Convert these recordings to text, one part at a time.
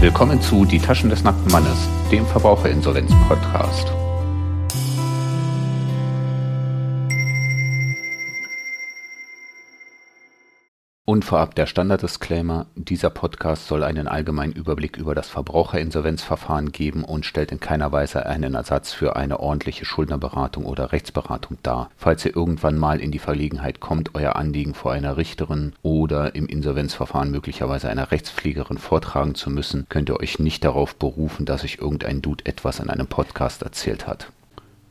Willkommen zu Die Taschen des nackten Mannes, dem Verbraucherinsolvenz-Podcast. Und vorab der Standard-Disclaimer, dieser Podcast soll einen allgemeinen Überblick über das Verbraucherinsolvenzverfahren geben und stellt in keiner Weise einen Ersatz für eine ordentliche Schuldnerberatung oder Rechtsberatung dar. Falls ihr irgendwann mal in die Verlegenheit kommt, euer Anliegen vor einer Richterin oder im Insolvenzverfahren möglicherweise einer Rechtspflegerin vortragen zu müssen, könnt ihr euch nicht darauf berufen, dass euch irgendein Dude etwas in einem Podcast erzählt hat.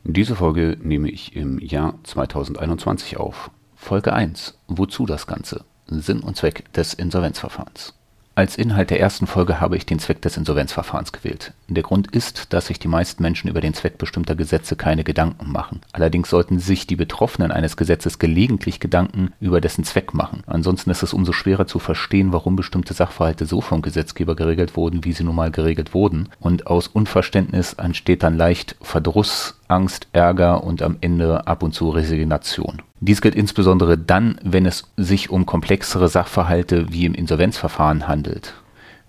Diese Folge nehme ich im Jahr 2021 auf. Folge 1. Wozu das Ganze? Sinn und Zweck des Insolvenzverfahrens. Als Inhalt der ersten Folge habe ich den Zweck des Insolvenzverfahrens gewählt. Der Grund ist, dass sich die meisten Menschen über den Zweck bestimmter Gesetze keine Gedanken machen. Allerdings sollten sich die Betroffenen eines Gesetzes gelegentlich Gedanken über dessen Zweck machen. Ansonsten ist es umso schwerer zu verstehen, warum bestimmte Sachverhalte so vom Gesetzgeber geregelt wurden, wie sie nun mal geregelt wurden. Und aus Unverständnis entsteht dann leicht Verdruss, Angst, Ärger und am Ende ab und zu Resignation. Dies gilt insbesondere dann, wenn es sich um komplexere Sachverhalte wie im Insolvenzverfahren handelt.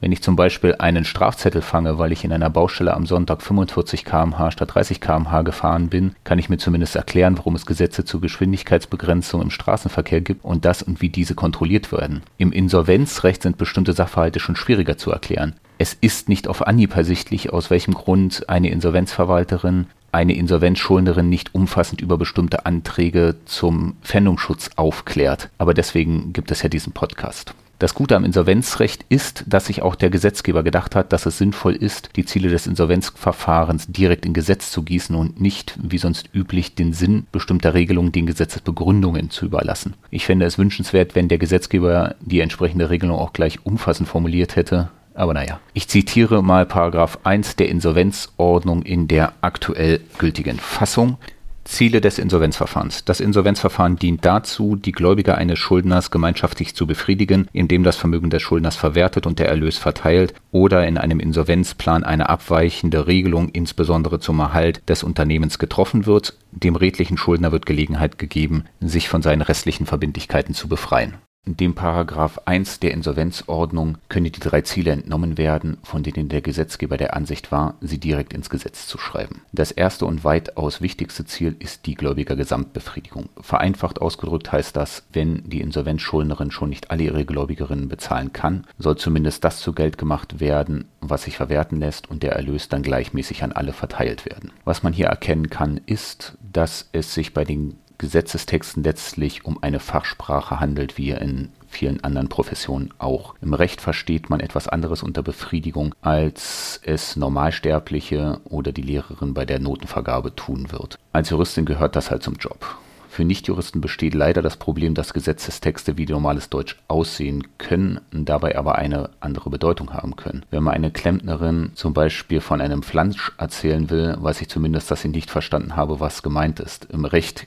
Wenn ich zum Beispiel einen Strafzettel fange, weil ich in einer Baustelle am Sonntag 45 km/h statt 30 km/h gefahren bin, kann ich mir zumindest erklären, warum es Gesetze zur Geschwindigkeitsbegrenzung im Straßenverkehr gibt und das und wie diese kontrolliert werden. Im Insolvenzrecht sind bestimmte Sachverhalte schon schwieriger zu erklären. Es ist nicht auf Anhieb ersichtlich, aus welchem Grund eine Insolvenzverwalterin eine Insolvenzschuldnerin nicht umfassend über bestimmte Anträge zum Pfändungsschutz aufklärt. Aber deswegen gibt es ja diesen Podcast. Das Gute am Insolvenzrecht ist, dass sich auch der Gesetzgeber gedacht hat, dass es sinnvoll ist, die Ziele des Insolvenzverfahrens direkt in Gesetz zu gießen und nicht, wie sonst üblich, den Sinn bestimmter Regelungen den Gesetzesbegründungen zu überlassen. Ich fände es wünschenswert, wenn der Gesetzgeber die entsprechende Regelung auch gleich umfassend formuliert hätte, aber naja, ich zitiere mal Paragraph 1 der Insolvenzordnung in der aktuell gültigen Fassung. Ziele des Insolvenzverfahrens. Das Insolvenzverfahren dient dazu, die Gläubiger eines Schuldners gemeinschaftlich zu befriedigen, indem das Vermögen des Schuldners verwertet und der Erlös verteilt oder in einem Insolvenzplan eine abweichende Regelung insbesondere zum Erhalt des Unternehmens getroffen wird. Dem redlichen Schuldner wird Gelegenheit gegeben, sich von seinen restlichen Verbindlichkeiten zu befreien. Dem Paragraph 1 der Insolvenzordnung können die drei Ziele entnommen werden, von denen der Gesetzgeber der Ansicht war, sie direkt ins Gesetz zu schreiben. Das erste und weitaus wichtigste Ziel ist die Gläubigergesamtbefriedigung. Vereinfacht ausgedrückt heißt das, wenn die Insolvenzschuldnerin schon nicht alle ihre Gläubigerinnen bezahlen kann, soll zumindest das zu Geld gemacht werden, was sich verwerten lässt und der Erlös dann gleichmäßig an alle verteilt werden. Was man hier erkennen kann, ist, dass es sich bei den Gesetzestexten letztlich um eine Fachsprache handelt, wie in vielen anderen Professionen auch. Im Recht versteht man etwas anderes unter Befriedigung, als es Normalsterbliche oder die Lehrerin bei der Notenvergabe tun wird. Als Juristin gehört das halt zum Job. Für Nichtjuristen besteht leider das Problem, dass Gesetzestexte wie normales Deutsch aussehen können, dabei aber eine andere Bedeutung haben können. Wenn man eine Klempnerin zum Beispiel von einem Flansch erzählen will, weiß ich zumindest, dass ich nicht verstanden habe, was gemeint ist. Im Recht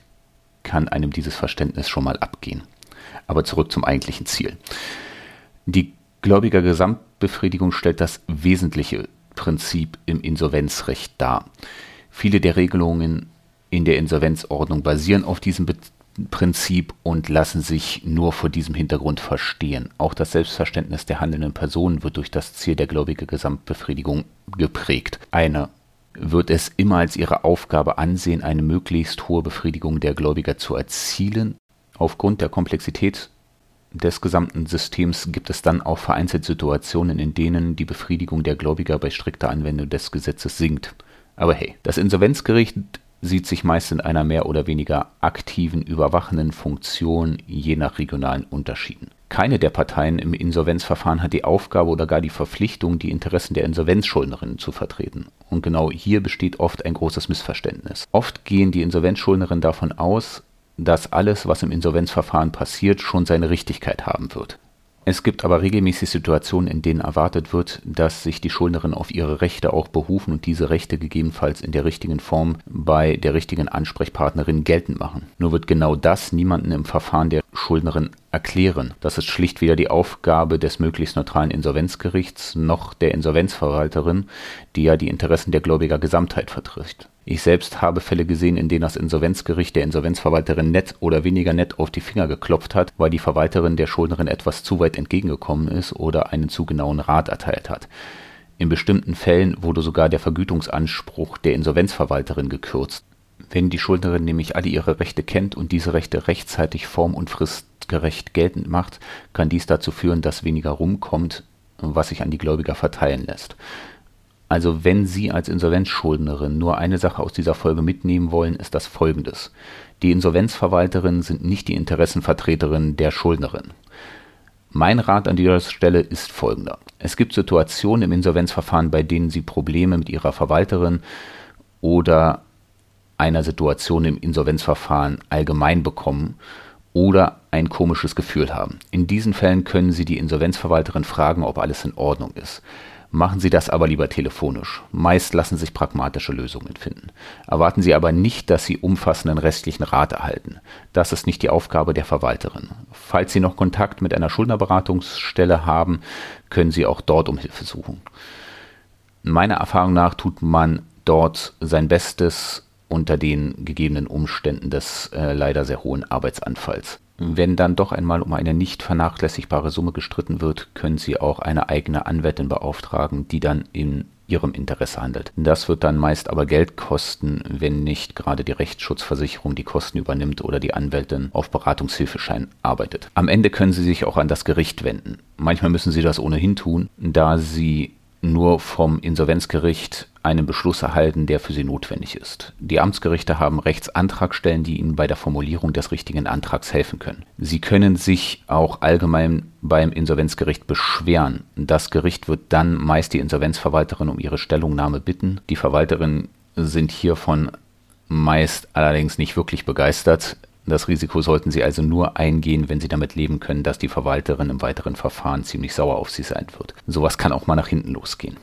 kann einem dieses Verständnis schon mal abgehen. Aber zurück zum eigentlichen Ziel. Die Gläubiger Gesamtbefriedigung stellt das wesentliche Prinzip im Insolvenzrecht dar. Viele der Regelungen in der Insolvenzordnung basieren auf diesem Be Prinzip und lassen sich nur vor diesem Hintergrund verstehen. Auch das Selbstverständnis der handelnden Personen wird durch das Ziel der Gläubiger Gesamtbefriedigung geprägt. Eine wird es immer als ihre Aufgabe ansehen, eine möglichst hohe Befriedigung der Gläubiger zu erzielen. Aufgrund der Komplexität des gesamten Systems gibt es dann auch vereinzelt Situationen, in denen die Befriedigung der Gläubiger bei strikter Anwendung des Gesetzes sinkt. Aber hey, das Insolvenzgericht sieht sich meist in einer mehr oder weniger aktiven, überwachenden Funktion je nach regionalen Unterschieden. Keine der Parteien im Insolvenzverfahren hat die Aufgabe oder gar die Verpflichtung, die Interessen der Insolvenzschuldnerinnen zu vertreten. Und genau hier besteht oft ein großes Missverständnis. Oft gehen die Insolvenzschuldnerinnen davon aus, dass alles, was im Insolvenzverfahren passiert, schon seine Richtigkeit haben wird. Es gibt aber regelmäßig Situationen, in denen erwartet wird, dass sich die Schuldnerin auf ihre Rechte auch berufen und diese Rechte gegebenenfalls in der richtigen Form bei der richtigen Ansprechpartnerin geltend machen. Nur wird genau das niemanden im Verfahren der Schuldnerin erklären. Das ist schlicht weder die Aufgabe des möglichst neutralen Insolvenzgerichts noch der Insolvenzverwalterin, die ja die Interessen der Gläubiger Gesamtheit vertritt. Ich selbst habe Fälle gesehen, in denen das Insolvenzgericht der Insolvenzverwalterin nett oder weniger nett auf die Finger geklopft hat, weil die Verwalterin der Schuldnerin etwas zu weit entgegengekommen ist oder einen zu genauen Rat erteilt hat. In bestimmten Fällen wurde sogar der Vergütungsanspruch der Insolvenzverwalterin gekürzt. Wenn die Schuldnerin nämlich alle ihre Rechte kennt und diese Rechte rechtzeitig form- und fristgerecht geltend macht, kann dies dazu führen, dass weniger rumkommt, was sich an die Gläubiger verteilen lässt. Also wenn Sie als Insolvenzschuldnerin nur eine Sache aus dieser Folge mitnehmen wollen, ist das folgendes. Die Insolvenzverwalterinnen sind nicht die Interessenvertreterinnen der Schuldnerin. Mein Rat an dieser Stelle ist folgender. Es gibt Situationen im Insolvenzverfahren, bei denen Sie Probleme mit Ihrer Verwalterin oder einer Situation im Insolvenzverfahren allgemein bekommen oder ein komisches Gefühl haben. In diesen Fällen können Sie die Insolvenzverwalterin fragen, ob alles in Ordnung ist. Machen Sie das aber lieber telefonisch. Meist lassen sich pragmatische Lösungen finden. Erwarten Sie aber nicht, dass Sie umfassenden restlichen Rat erhalten. Das ist nicht die Aufgabe der Verwalterin. Falls Sie noch Kontakt mit einer Schuldnerberatungsstelle haben, können Sie auch dort um Hilfe suchen. Meiner Erfahrung nach tut man dort sein Bestes unter den gegebenen Umständen des äh, leider sehr hohen Arbeitsanfalls. Wenn dann doch einmal um eine nicht vernachlässigbare Summe gestritten wird, können Sie auch eine eigene Anwältin beauftragen, die dann in Ihrem Interesse handelt. Das wird dann meist aber Geld kosten, wenn nicht gerade die Rechtsschutzversicherung die Kosten übernimmt oder die Anwältin auf Beratungshilfeschein arbeitet. Am Ende können Sie sich auch an das Gericht wenden. Manchmal müssen Sie das ohnehin tun, da Sie nur vom Insolvenzgericht einen Beschluss erhalten, der für sie notwendig ist. Die Amtsgerichte haben Rechtsantragstellen, die ihnen bei der Formulierung des richtigen Antrags helfen können. Sie können sich auch allgemein beim Insolvenzgericht beschweren. Das Gericht wird dann meist die Insolvenzverwalterin um ihre Stellungnahme bitten. Die Verwalterinnen sind hiervon meist allerdings nicht wirklich begeistert. Das Risiko sollten Sie also nur eingehen, wenn Sie damit leben können, dass die Verwalterin im weiteren Verfahren ziemlich sauer auf Sie sein wird. Sowas kann auch mal nach hinten losgehen.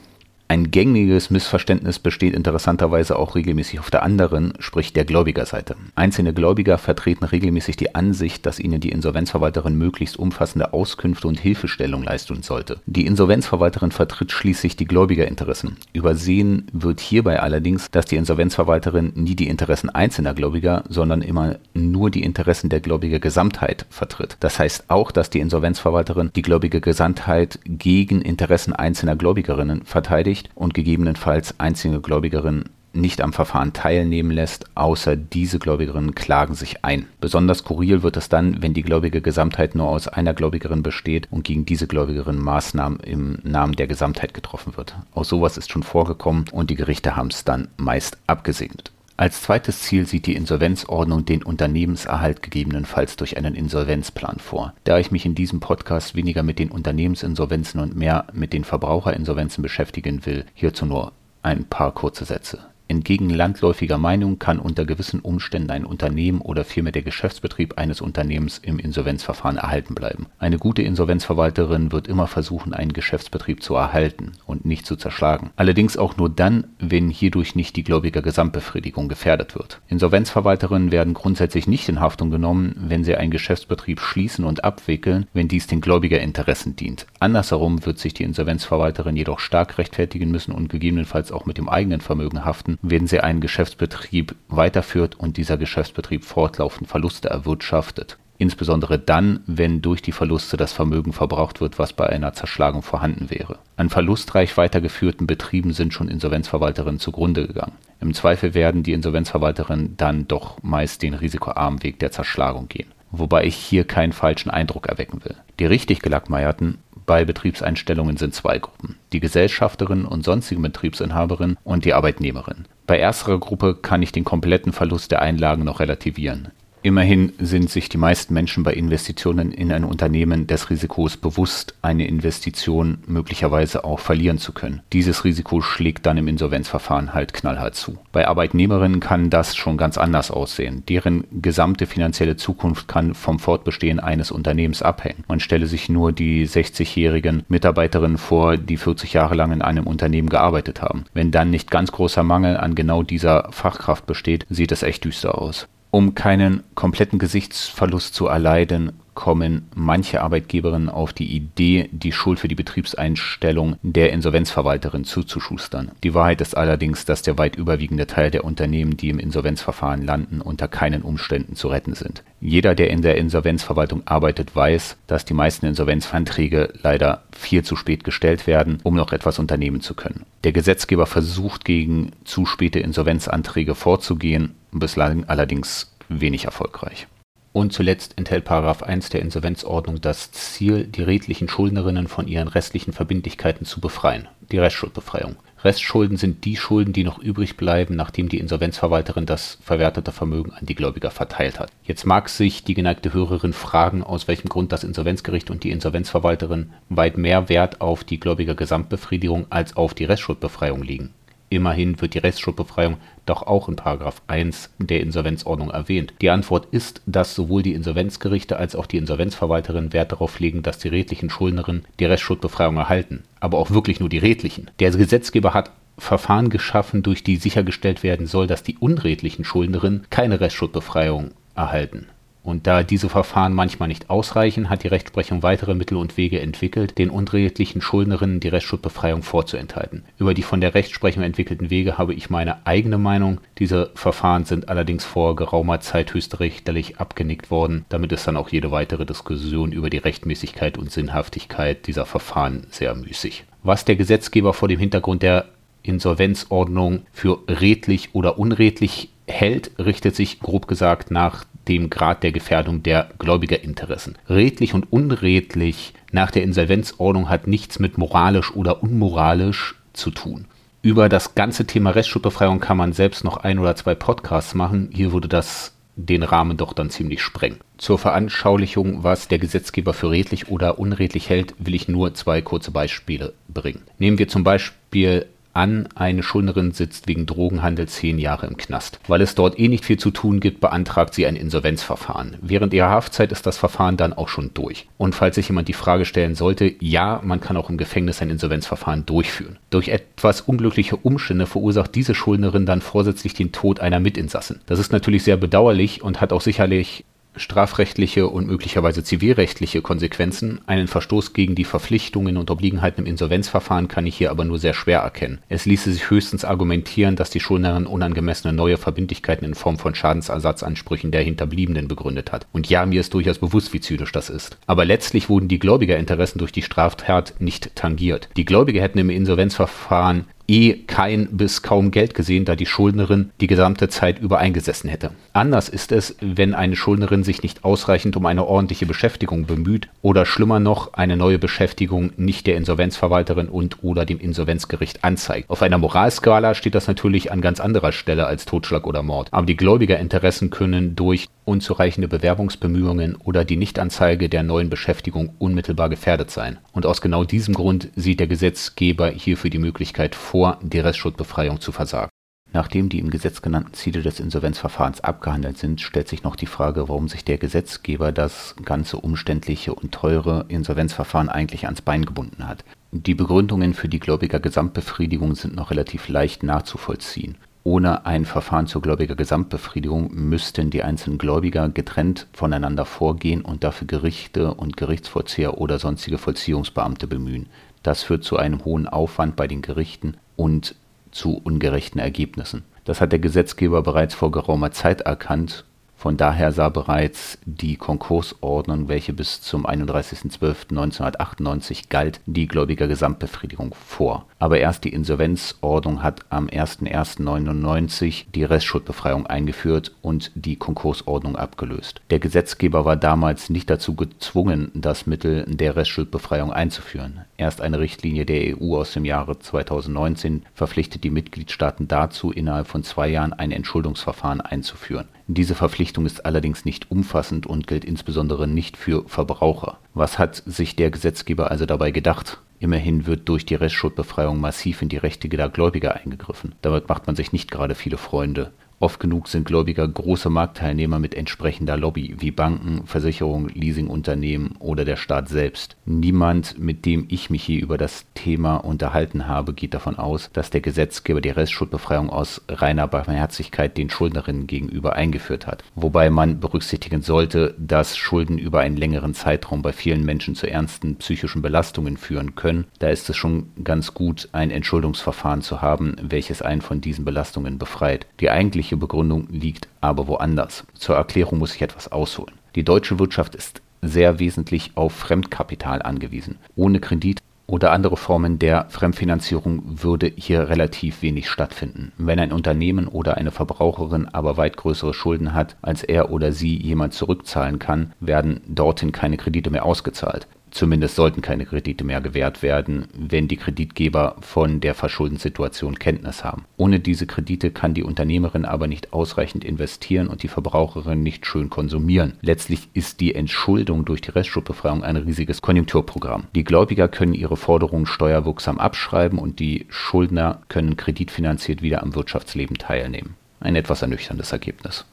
Ein gängiges Missverständnis besteht interessanterweise auch regelmäßig auf der anderen, sprich der Gläubigerseite. Einzelne Gläubiger vertreten regelmäßig die Ansicht, dass ihnen die Insolvenzverwalterin möglichst umfassende Auskünfte und Hilfestellung leisten sollte. Die Insolvenzverwalterin vertritt schließlich die Gläubigerinteressen. Übersehen wird hierbei allerdings, dass die Insolvenzverwalterin nie die Interessen einzelner Gläubiger, sondern immer nur die Interessen der Gläubigergesamtheit vertritt. Das heißt auch, dass die Insolvenzverwalterin die Gläubigergesamtheit gegen Interessen einzelner Gläubigerinnen verteidigt nicht und gegebenenfalls einzelne Gläubigerinnen nicht am Verfahren teilnehmen lässt, außer diese Gläubigerinnen klagen sich ein. Besonders skurril wird es dann, wenn die gläubige Gesamtheit nur aus einer Gläubigerin besteht und gegen diese Gläubigerin Maßnahmen im Namen der Gesamtheit getroffen wird. Auch sowas ist schon vorgekommen und die Gerichte haben es dann meist abgesegnet. Als zweites Ziel sieht die Insolvenzordnung den Unternehmenserhalt gegebenenfalls durch einen Insolvenzplan vor. Da ich mich in diesem Podcast weniger mit den Unternehmensinsolvenzen und mehr mit den Verbraucherinsolvenzen beschäftigen will, hierzu nur ein paar kurze Sätze. Entgegen landläufiger Meinung kann unter gewissen Umständen ein Unternehmen oder vielmehr der Geschäftsbetrieb eines Unternehmens im Insolvenzverfahren erhalten bleiben. Eine gute Insolvenzverwalterin wird immer versuchen, einen Geschäftsbetrieb zu erhalten und nicht zu zerschlagen. Allerdings auch nur dann, wenn hierdurch nicht die gläubiger Gesamtbefriedigung gefährdet wird. Insolvenzverwalterinnen werden grundsätzlich nicht in Haftung genommen, wenn sie einen Geschäftsbetrieb schließen und abwickeln, wenn dies den Gläubigerinteressen dient. Andersherum wird sich die Insolvenzverwalterin jedoch stark rechtfertigen müssen und gegebenenfalls auch mit dem eigenen Vermögen haften, wenn sie einen Geschäftsbetrieb weiterführt und dieser Geschäftsbetrieb fortlaufend Verluste erwirtschaftet. Insbesondere dann, wenn durch die Verluste das Vermögen verbraucht wird, was bei einer Zerschlagung vorhanden wäre. An verlustreich weitergeführten Betrieben sind schon Insolvenzverwalterinnen zugrunde gegangen. Im Zweifel werden die Insolvenzverwalterinnen dann doch meist den risikoarmen Weg der Zerschlagung gehen. Wobei ich hier keinen falschen Eindruck erwecken will. Die richtig gelackmeierten bei Betriebseinstellungen sind zwei Gruppen, die Gesellschafterin und sonstige Betriebsinhaberin und die Arbeitnehmerin. Bei ersterer Gruppe kann ich den kompletten Verlust der Einlagen noch relativieren. Immerhin sind sich die meisten Menschen bei Investitionen in ein Unternehmen des Risikos bewusst, eine Investition möglicherweise auch verlieren zu können. Dieses Risiko schlägt dann im Insolvenzverfahren halt knallhart zu. Bei Arbeitnehmerinnen kann das schon ganz anders aussehen. Deren gesamte finanzielle Zukunft kann vom Fortbestehen eines Unternehmens abhängen. Man stelle sich nur die 60-jährigen Mitarbeiterinnen vor, die 40 Jahre lang in einem Unternehmen gearbeitet haben. Wenn dann nicht ganz großer Mangel an genau dieser Fachkraft besteht, sieht es echt düster aus. Um keinen kompletten Gesichtsverlust zu erleiden, kommen manche Arbeitgeberinnen auf die Idee, die Schuld für die Betriebseinstellung der Insolvenzverwalterin zuzuschustern. Die Wahrheit ist allerdings, dass der weit überwiegende Teil der Unternehmen, die im Insolvenzverfahren landen, unter keinen Umständen zu retten sind. Jeder, der in der Insolvenzverwaltung arbeitet, weiß, dass die meisten Insolvenzanträge leider viel zu spät gestellt werden, um noch etwas unternehmen zu können. Der Gesetzgeber versucht gegen zu späte Insolvenzanträge vorzugehen, bislang allerdings wenig erfolgreich. Und zuletzt enthält § 1 der Insolvenzordnung das Ziel, die redlichen Schuldnerinnen von ihren restlichen Verbindlichkeiten zu befreien, die Restschuldbefreiung. Restschulden sind die Schulden, die noch übrig bleiben, nachdem die Insolvenzverwalterin das verwertete Vermögen an die Gläubiger verteilt hat. Jetzt mag sich die geneigte Hörerin fragen, aus welchem Grund das Insolvenzgericht und die Insolvenzverwalterin weit mehr Wert auf die Gläubiger Gesamtbefriedigung als auf die Restschuldbefreiung legen. Immerhin wird die Restschuldbefreiung doch auch in § 1 der Insolvenzordnung erwähnt. Die Antwort ist, dass sowohl die Insolvenzgerichte als auch die Insolvenzverwalterin Wert darauf legen, dass die redlichen Schuldnerinnen die Restschuldbefreiung erhalten. Aber auch wirklich nur die redlichen. Der Gesetzgeber hat Verfahren geschaffen, durch die sichergestellt werden soll, dass die unredlichen Schuldnerinnen keine Restschuldbefreiung erhalten. Und da diese Verfahren manchmal nicht ausreichen, hat die Rechtsprechung weitere Mittel und Wege entwickelt, den unredlichen Schuldnerinnen die Restschuldbefreiung vorzuenthalten. Über die von der Rechtsprechung entwickelten Wege habe ich meine eigene Meinung. Diese Verfahren sind allerdings vor geraumer Zeit höchstrichterlich abgenickt worden. Damit ist dann auch jede weitere Diskussion über die Rechtmäßigkeit und Sinnhaftigkeit dieser Verfahren sehr müßig. Was der Gesetzgeber vor dem Hintergrund der Insolvenzordnung für redlich oder unredlich hält, richtet sich grob gesagt nach dem Grad der Gefährdung der Gläubigerinteressen. Redlich und unredlich nach der Insolvenzordnung hat nichts mit moralisch oder unmoralisch zu tun. Über das ganze Thema Restschuldbefreiung kann man selbst noch ein oder zwei Podcasts machen. Hier würde das den Rahmen doch dann ziemlich sprengen. Zur Veranschaulichung, was der Gesetzgeber für redlich oder unredlich hält, will ich nur zwei kurze Beispiele bringen. Nehmen wir zum Beispiel an, eine Schuldnerin sitzt wegen Drogenhandel zehn Jahre im Knast. Weil es dort eh nicht viel zu tun gibt, beantragt sie ein Insolvenzverfahren. Während ihrer Haftzeit ist das Verfahren dann auch schon durch. Und falls sich jemand die Frage stellen sollte, ja, man kann auch im Gefängnis ein Insolvenzverfahren durchführen. Durch etwas unglückliche Umstände verursacht diese Schuldnerin dann vorsätzlich den Tod einer Mitinsassin. Das ist natürlich sehr bedauerlich und hat auch sicherlich strafrechtliche und möglicherweise zivilrechtliche Konsequenzen. Einen Verstoß gegen die Verpflichtungen und Obliegenheiten im Insolvenzverfahren kann ich hier aber nur sehr schwer erkennen. Es ließe sich höchstens argumentieren, dass die Schuldnerin unangemessene neue Verbindlichkeiten in Form von Schadensersatzansprüchen der Hinterbliebenen begründet hat. Und ja, mir ist durchaus bewusst, wie zynisch das ist. Aber letztlich wurden die Gläubigerinteressen durch die Straftat nicht tangiert. Die Gläubiger hätten im Insolvenzverfahren eh kein bis kaum Geld gesehen, da die Schuldnerin die gesamte Zeit über eingesessen hätte. Anders ist es, wenn eine Schuldnerin sich nicht ausreichend um eine ordentliche Beschäftigung bemüht oder schlimmer noch eine neue Beschäftigung nicht der Insolvenzverwalterin und oder dem Insolvenzgericht anzeigt. Auf einer Moralskala steht das natürlich an ganz anderer Stelle als Totschlag oder Mord. Aber die Gläubigerinteressen können durch unzureichende Bewerbungsbemühungen oder die Nichtanzeige der neuen Beschäftigung unmittelbar gefährdet sein. Und aus genau diesem Grund sieht der Gesetzgeber hierfür die Möglichkeit vor, die Restschuldbefreiung zu versagen. Nachdem die im Gesetz genannten Ziele des Insolvenzverfahrens abgehandelt sind, stellt sich noch die Frage, warum sich der Gesetzgeber das ganze umständliche und teure Insolvenzverfahren eigentlich ans Bein gebunden hat. Die Begründungen für die Gläubiger Gesamtbefriedigung sind noch relativ leicht nachzuvollziehen. Ohne ein Verfahren zur Gläubiger-Gesamtbefriedigung müssten die einzelnen Gläubiger getrennt voneinander vorgehen und dafür Gerichte und Gerichtsvollzieher oder sonstige Vollziehungsbeamte bemühen. Das führt zu einem hohen Aufwand bei den Gerichten und zu ungerechten Ergebnissen. Das hat der Gesetzgeber bereits vor geraumer Zeit erkannt von daher sah bereits die Konkursordnung, welche bis zum 31.12.1998 galt, die Gläubigergesamtbefriedigung vor. Aber erst die Insolvenzordnung hat am 01.01.99 die Restschuldbefreiung eingeführt und die Konkursordnung abgelöst. Der Gesetzgeber war damals nicht dazu gezwungen, das Mittel der Restschuldbefreiung einzuführen. Erst eine Richtlinie der EU aus dem Jahre 2019 verpflichtet die Mitgliedstaaten dazu, innerhalb von zwei Jahren ein Entschuldungsverfahren einzuführen. Diese Verpflichtung ist allerdings nicht umfassend und gilt insbesondere nicht für Verbraucher. Was hat sich der Gesetzgeber also dabei gedacht? Immerhin wird durch die Restschuldbefreiung massiv in die Rechte der Gläubiger eingegriffen. Damit macht man sich nicht gerade viele Freunde. Oft genug sind Gläubiger große Marktteilnehmer mit entsprechender Lobby, wie Banken, Versicherungen, Leasingunternehmen oder der Staat selbst. Niemand, mit dem ich mich hier über das Thema unterhalten habe, geht davon aus, dass der Gesetzgeber die Restschuldbefreiung aus reiner Barmherzigkeit den Schuldnerinnen gegenüber eingeführt hat. Wobei man berücksichtigen sollte, dass Schulden über einen längeren Zeitraum bei vielen Menschen zu ernsten psychischen Belastungen führen können. Da ist es schon ganz gut, ein Entschuldungsverfahren zu haben, welches einen von diesen Belastungen befreit. Die eigentliche Begründung liegt aber woanders. Zur Erklärung muss ich etwas ausholen. Die deutsche Wirtschaft ist sehr wesentlich auf Fremdkapital angewiesen. Ohne Kredit oder andere Formen der Fremdfinanzierung würde hier relativ wenig stattfinden. Wenn ein Unternehmen oder eine Verbraucherin aber weit größere Schulden hat, als er oder sie jemand zurückzahlen kann, werden dorthin keine Kredite mehr ausgezahlt. Zumindest sollten keine Kredite mehr gewährt werden, wenn die Kreditgeber von der Verschuldenssituation Kenntnis haben. Ohne diese Kredite kann die Unternehmerin aber nicht ausreichend investieren und die Verbraucherin nicht schön konsumieren. Letztlich ist die Entschuldung durch die Restschuldbefreiung ein riesiges Konjunkturprogramm. Die Gläubiger können ihre Forderungen steuerwirksam abschreiben und die Schuldner können kreditfinanziert wieder am Wirtschaftsleben teilnehmen. Ein etwas ernüchterndes Ergebnis.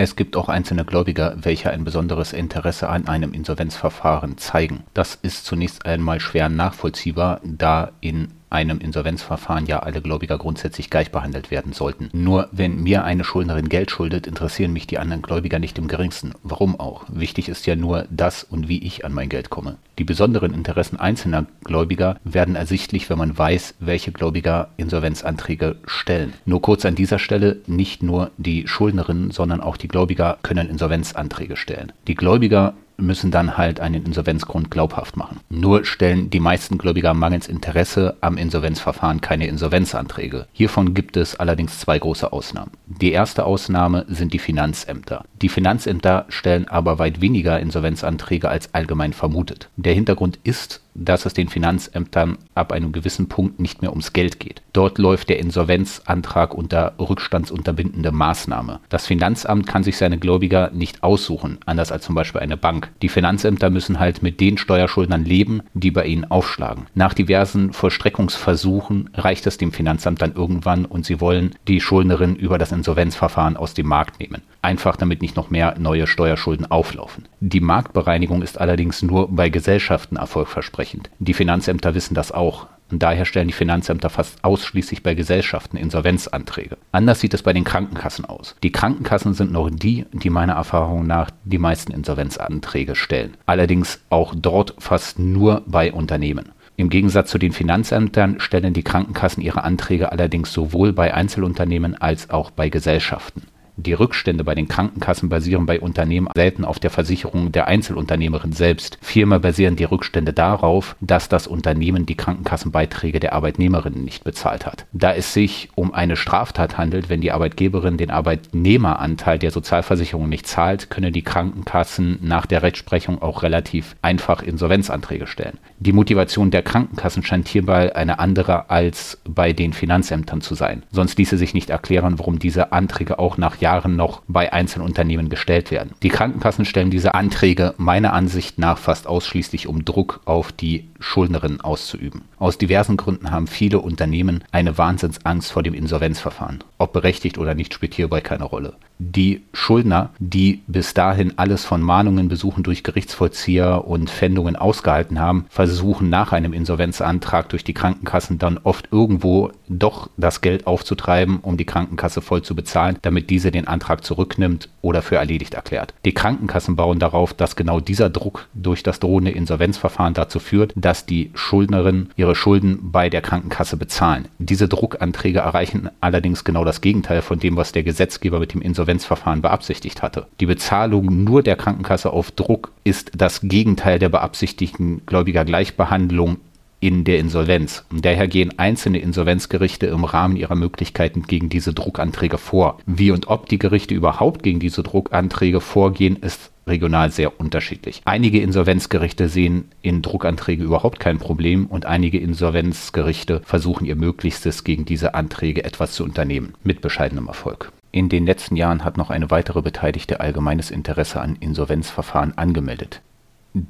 Es gibt auch einzelne Gläubiger, welche ein besonderes Interesse an einem Insolvenzverfahren zeigen. Das ist zunächst einmal schwer nachvollziehbar, da in einem Insolvenzverfahren ja alle Gläubiger grundsätzlich gleich behandelt werden sollten. Nur wenn mir eine Schuldnerin Geld schuldet, interessieren mich die anderen Gläubiger nicht im geringsten. Warum auch? Wichtig ist ja nur das und wie ich an mein Geld komme. Die besonderen Interessen einzelner Gläubiger werden ersichtlich, wenn man weiß, welche Gläubiger Insolvenzanträge stellen. Nur kurz an dieser Stelle, nicht nur die Schuldnerinnen, sondern auch die Gläubiger können Insolvenzanträge stellen. Die Gläubiger müssen dann halt einen Insolvenzgrund glaubhaft machen. Nur stellen die meisten Gläubiger mangels Interesse am Insolvenzverfahren keine Insolvenzanträge. Hiervon gibt es allerdings zwei große Ausnahmen. Die erste Ausnahme sind die Finanzämter. Die Finanzämter stellen aber weit weniger Insolvenzanträge als allgemein vermutet. Der Hintergrund ist, dass es den Finanzämtern ab einem gewissen Punkt nicht mehr ums Geld geht. Dort läuft der Insolvenzantrag unter rückstandsunterbindende Maßnahme. Das Finanzamt kann sich seine Gläubiger nicht aussuchen, anders als zum Beispiel eine Bank. Die Finanzämter müssen halt mit den Steuerschuldnern leben, die bei ihnen aufschlagen. Nach diversen Vollstreckungsversuchen reicht es dem Finanzamt dann irgendwann und sie wollen die Schuldnerin über das Insolvenzverfahren aus dem Markt nehmen. Einfach damit nicht noch mehr neue Steuerschulden auflaufen. Die Marktbereinigung ist allerdings nur bei Gesellschaften erfolgversprechend. Die Finanzämter wissen das auch. Daher stellen die Finanzämter fast ausschließlich bei Gesellschaften Insolvenzanträge. Anders sieht es bei den Krankenkassen aus. Die Krankenkassen sind noch die, die meiner Erfahrung nach die meisten Insolvenzanträge stellen. Allerdings auch dort fast nur bei Unternehmen. Im Gegensatz zu den Finanzämtern stellen die Krankenkassen ihre Anträge allerdings sowohl bei Einzelunternehmen als auch bei Gesellschaften. Die Rückstände bei den Krankenkassen basieren bei Unternehmen selten auf der Versicherung der Einzelunternehmerin selbst. Vielmehr basieren die Rückstände darauf, dass das Unternehmen die Krankenkassenbeiträge der Arbeitnehmerinnen nicht bezahlt hat. Da es sich um eine Straftat handelt, wenn die Arbeitgeberin den Arbeitnehmeranteil der Sozialversicherung nicht zahlt, können die Krankenkassen nach der Rechtsprechung auch relativ einfach Insolvenzanträge stellen. Die Motivation der Krankenkassen scheint hierbei eine andere als bei den Finanzämtern zu sein. Sonst ließe sich nicht erklären, warum diese Anträge auch nach Jahren noch bei Einzelunternehmen gestellt werden. Die Krankenkassen stellen diese Anträge meiner Ansicht nach fast ausschließlich, um Druck auf die Schuldnerin auszuüben. Aus diversen Gründen haben viele Unternehmen eine Wahnsinnsangst vor dem Insolvenzverfahren. Ob berechtigt oder nicht, spielt hierbei keine Rolle. Die Schuldner, die bis dahin alles von Mahnungen, Besuchen durch Gerichtsvollzieher und Pfändungen ausgehalten haben, versuchen nach einem Insolvenzantrag durch die Krankenkassen dann oft irgendwo doch das Geld aufzutreiben, um die Krankenkasse voll zu bezahlen, damit diese den Antrag zurücknimmt oder für erledigt erklärt. Die Krankenkassen bauen darauf, dass genau dieser Druck durch das drohende Insolvenzverfahren dazu führt, dass die Schuldnerin ihre Schulden bei der Krankenkasse bezahlen. Diese Druckanträge erreichen allerdings genau das Gegenteil von dem, was der Gesetzgeber mit dem Insolvenzverfahren beabsichtigt hatte. Die Bezahlung nur der Krankenkasse auf Druck ist das Gegenteil der beabsichtigten Gläubigergleichbehandlung in der Insolvenz. Daher gehen einzelne Insolvenzgerichte im Rahmen ihrer Möglichkeiten gegen diese Druckanträge vor. Wie und ob die Gerichte überhaupt gegen diese Druckanträge vorgehen, ist regional sehr unterschiedlich. Einige Insolvenzgerichte sehen in Druckanträgen überhaupt kein Problem und einige Insolvenzgerichte versuchen ihr Möglichstes gegen diese Anträge etwas zu unternehmen, mit bescheidenem Erfolg. In den letzten Jahren hat noch eine weitere Beteiligte allgemeines Interesse an Insolvenzverfahren angemeldet.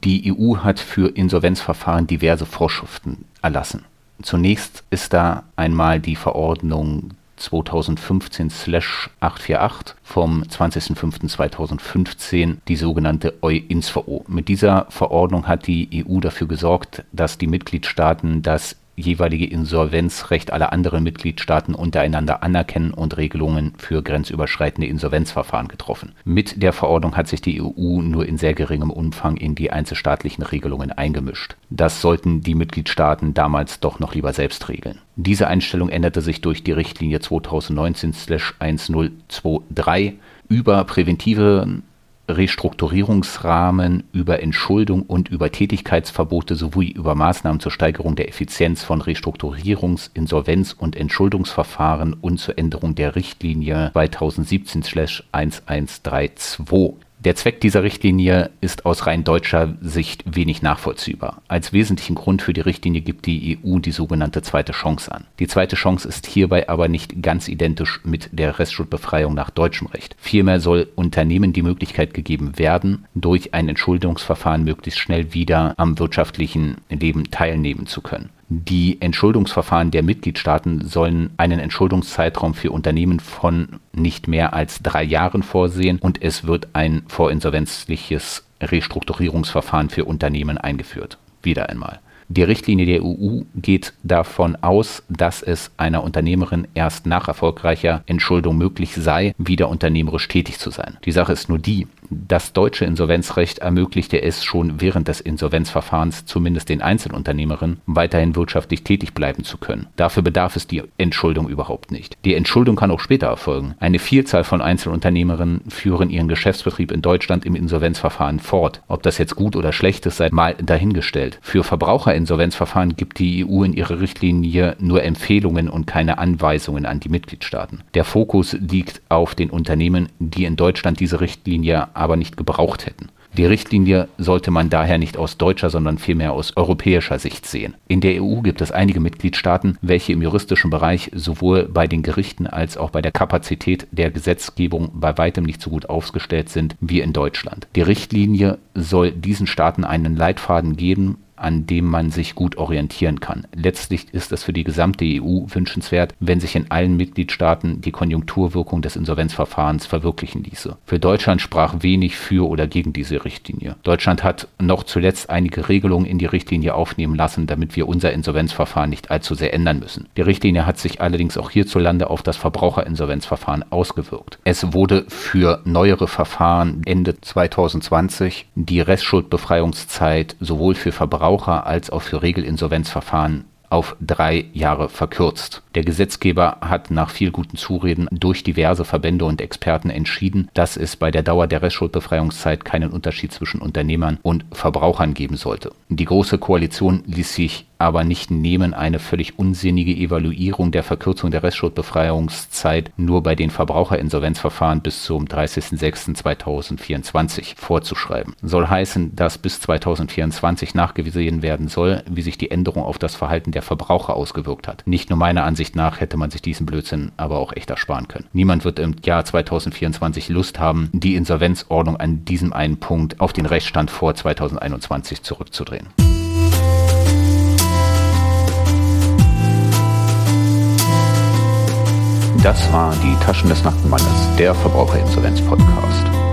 Die EU hat für Insolvenzverfahren diverse Vorschriften erlassen. Zunächst ist da einmal die Verordnung 2015/848 vom 20.05.2015, die sogenannte EUINSVO. Mit dieser Verordnung hat die EU dafür gesorgt, dass die Mitgliedstaaten das jeweilige Insolvenzrecht aller anderen Mitgliedstaaten untereinander anerkennen und Regelungen für grenzüberschreitende Insolvenzverfahren getroffen. Mit der Verordnung hat sich die EU nur in sehr geringem Umfang in die einzelstaatlichen Regelungen eingemischt. Das sollten die Mitgliedstaaten damals doch noch lieber selbst regeln. Diese Einstellung änderte sich durch die Richtlinie 2019/1023 über präventive Restrukturierungsrahmen, über Entschuldung und über Tätigkeitsverbote sowie über Maßnahmen zur Steigerung der Effizienz von Restrukturierungs-, Insolvenz- und Entschuldungsverfahren und zur Änderung der Richtlinie 2017/1132 der Zweck dieser Richtlinie ist aus rein deutscher Sicht wenig nachvollziehbar. Als wesentlichen Grund für die Richtlinie gibt die EU die sogenannte zweite Chance an. Die zweite Chance ist hierbei aber nicht ganz identisch mit der Restschuldbefreiung nach deutschem Recht. Vielmehr soll Unternehmen die Möglichkeit gegeben werden, durch ein Entschuldungsverfahren möglichst schnell wieder am wirtschaftlichen Leben teilnehmen zu können. Die Entschuldungsverfahren der Mitgliedstaaten sollen einen Entschuldungszeitraum für Unternehmen von nicht mehr als drei Jahren vorsehen und es wird ein vorinsolvenzliches Restrukturierungsverfahren für Unternehmen eingeführt. Wieder einmal. Die Richtlinie der EU geht davon aus, dass es einer Unternehmerin erst nach erfolgreicher Entschuldung möglich sei, wieder unternehmerisch tätig zu sein. Die Sache ist nur die, das deutsche Insolvenzrecht ermöglichte es schon während des Insolvenzverfahrens zumindest den Einzelunternehmerinnen weiterhin wirtschaftlich tätig bleiben zu können. Dafür bedarf es die Entschuldung überhaupt nicht. Die Entschuldung kann auch später erfolgen. Eine Vielzahl von Einzelunternehmerinnen führen ihren Geschäftsbetrieb in Deutschland im Insolvenzverfahren fort. Ob das jetzt gut oder schlecht ist, sei mal dahingestellt. Für Verbraucherinsolvenzverfahren gibt die EU in ihrer Richtlinie nur Empfehlungen und keine Anweisungen an die Mitgliedstaaten. Der Fokus liegt auf den Unternehmen, die in Deutschland diese Richtlinie aber nicht gebraucht hätten. Die Richtlinie sollte man daher nicht aus deutscher, sondern vielmehr aus europäischer Sicht sehen. In der EU gibt es einige Mitgliedstaaten, welche im juristischen Bereich sowohl bei den Gerichten als auch bei der Kapazität der Gesetzgebung bei weitem nicht so gut aufgestellt sind wie in Deutschland. Die Richtlinie soll diesen Staaten einen Leitfaden geben, an dem man sich gut orientieren kann. Letztlich ist es für die gesamte EU wünschenswert, wenn sich in allen Mitgliedstaaten die Konjunkturwirkung des Insolvenzverfahrens verwirklichen ließe. Für Deutschland sprach wenig für oder gegen diese Richtlinie. Deutschland hat noch zuletzt einige Regelungen in die Richtlinie aufnehmen lassen, damit wir unser Insolvenzverfahren nicht allzu sehr ändern müssen. Die Richtlinie hat sich allerdings auch hierzulande auf das Verbraucherinsolvenzverfahren ausgewirkt. Es wurde für neuere Verfahren Ende 2020 die Restschuldbefreiungszeit sowohl für Verbraucher Verbraucher als auch für Regelinsolvenzverfahren auf drei Jahre verkürzt. Der Gesetzgeber hat nach viel guten Zureden durch diverse Verbände und Experten entschieden, dass es bei der Dauer der Restschuldbefreiungszeit keinen Unterschied zwischen Unternehmern und Verbrauchern geben sollte. Die Große Koalition ließ sich aber nicht nehmen, eine völlig unsinnige Evaluierung der Verkürzung der Restschuldbefreiungszeit nur bei den Verbraucherinsolvenzverfahren bis zum 30.06.2024 vorzuschreiben. Soll heißen, dass bis 2024 nachgewiesen werden soll, wie sich die Änderung auf das Verhalten der Verbraucher ausgewirkt hat. Nicht nur meiner Ansicht nach hätte man sich diesen Blödsinn aber auch echt ersparen können. Niemand wird im Jahr 2024 Lust haben, die Insolvenzordnung an diesem einen Punkt auf den Rechtsstand vor 2021 zurückzudrehen. Das war die Taschen des nackten der Verbraucherinsolvenz-Podcast.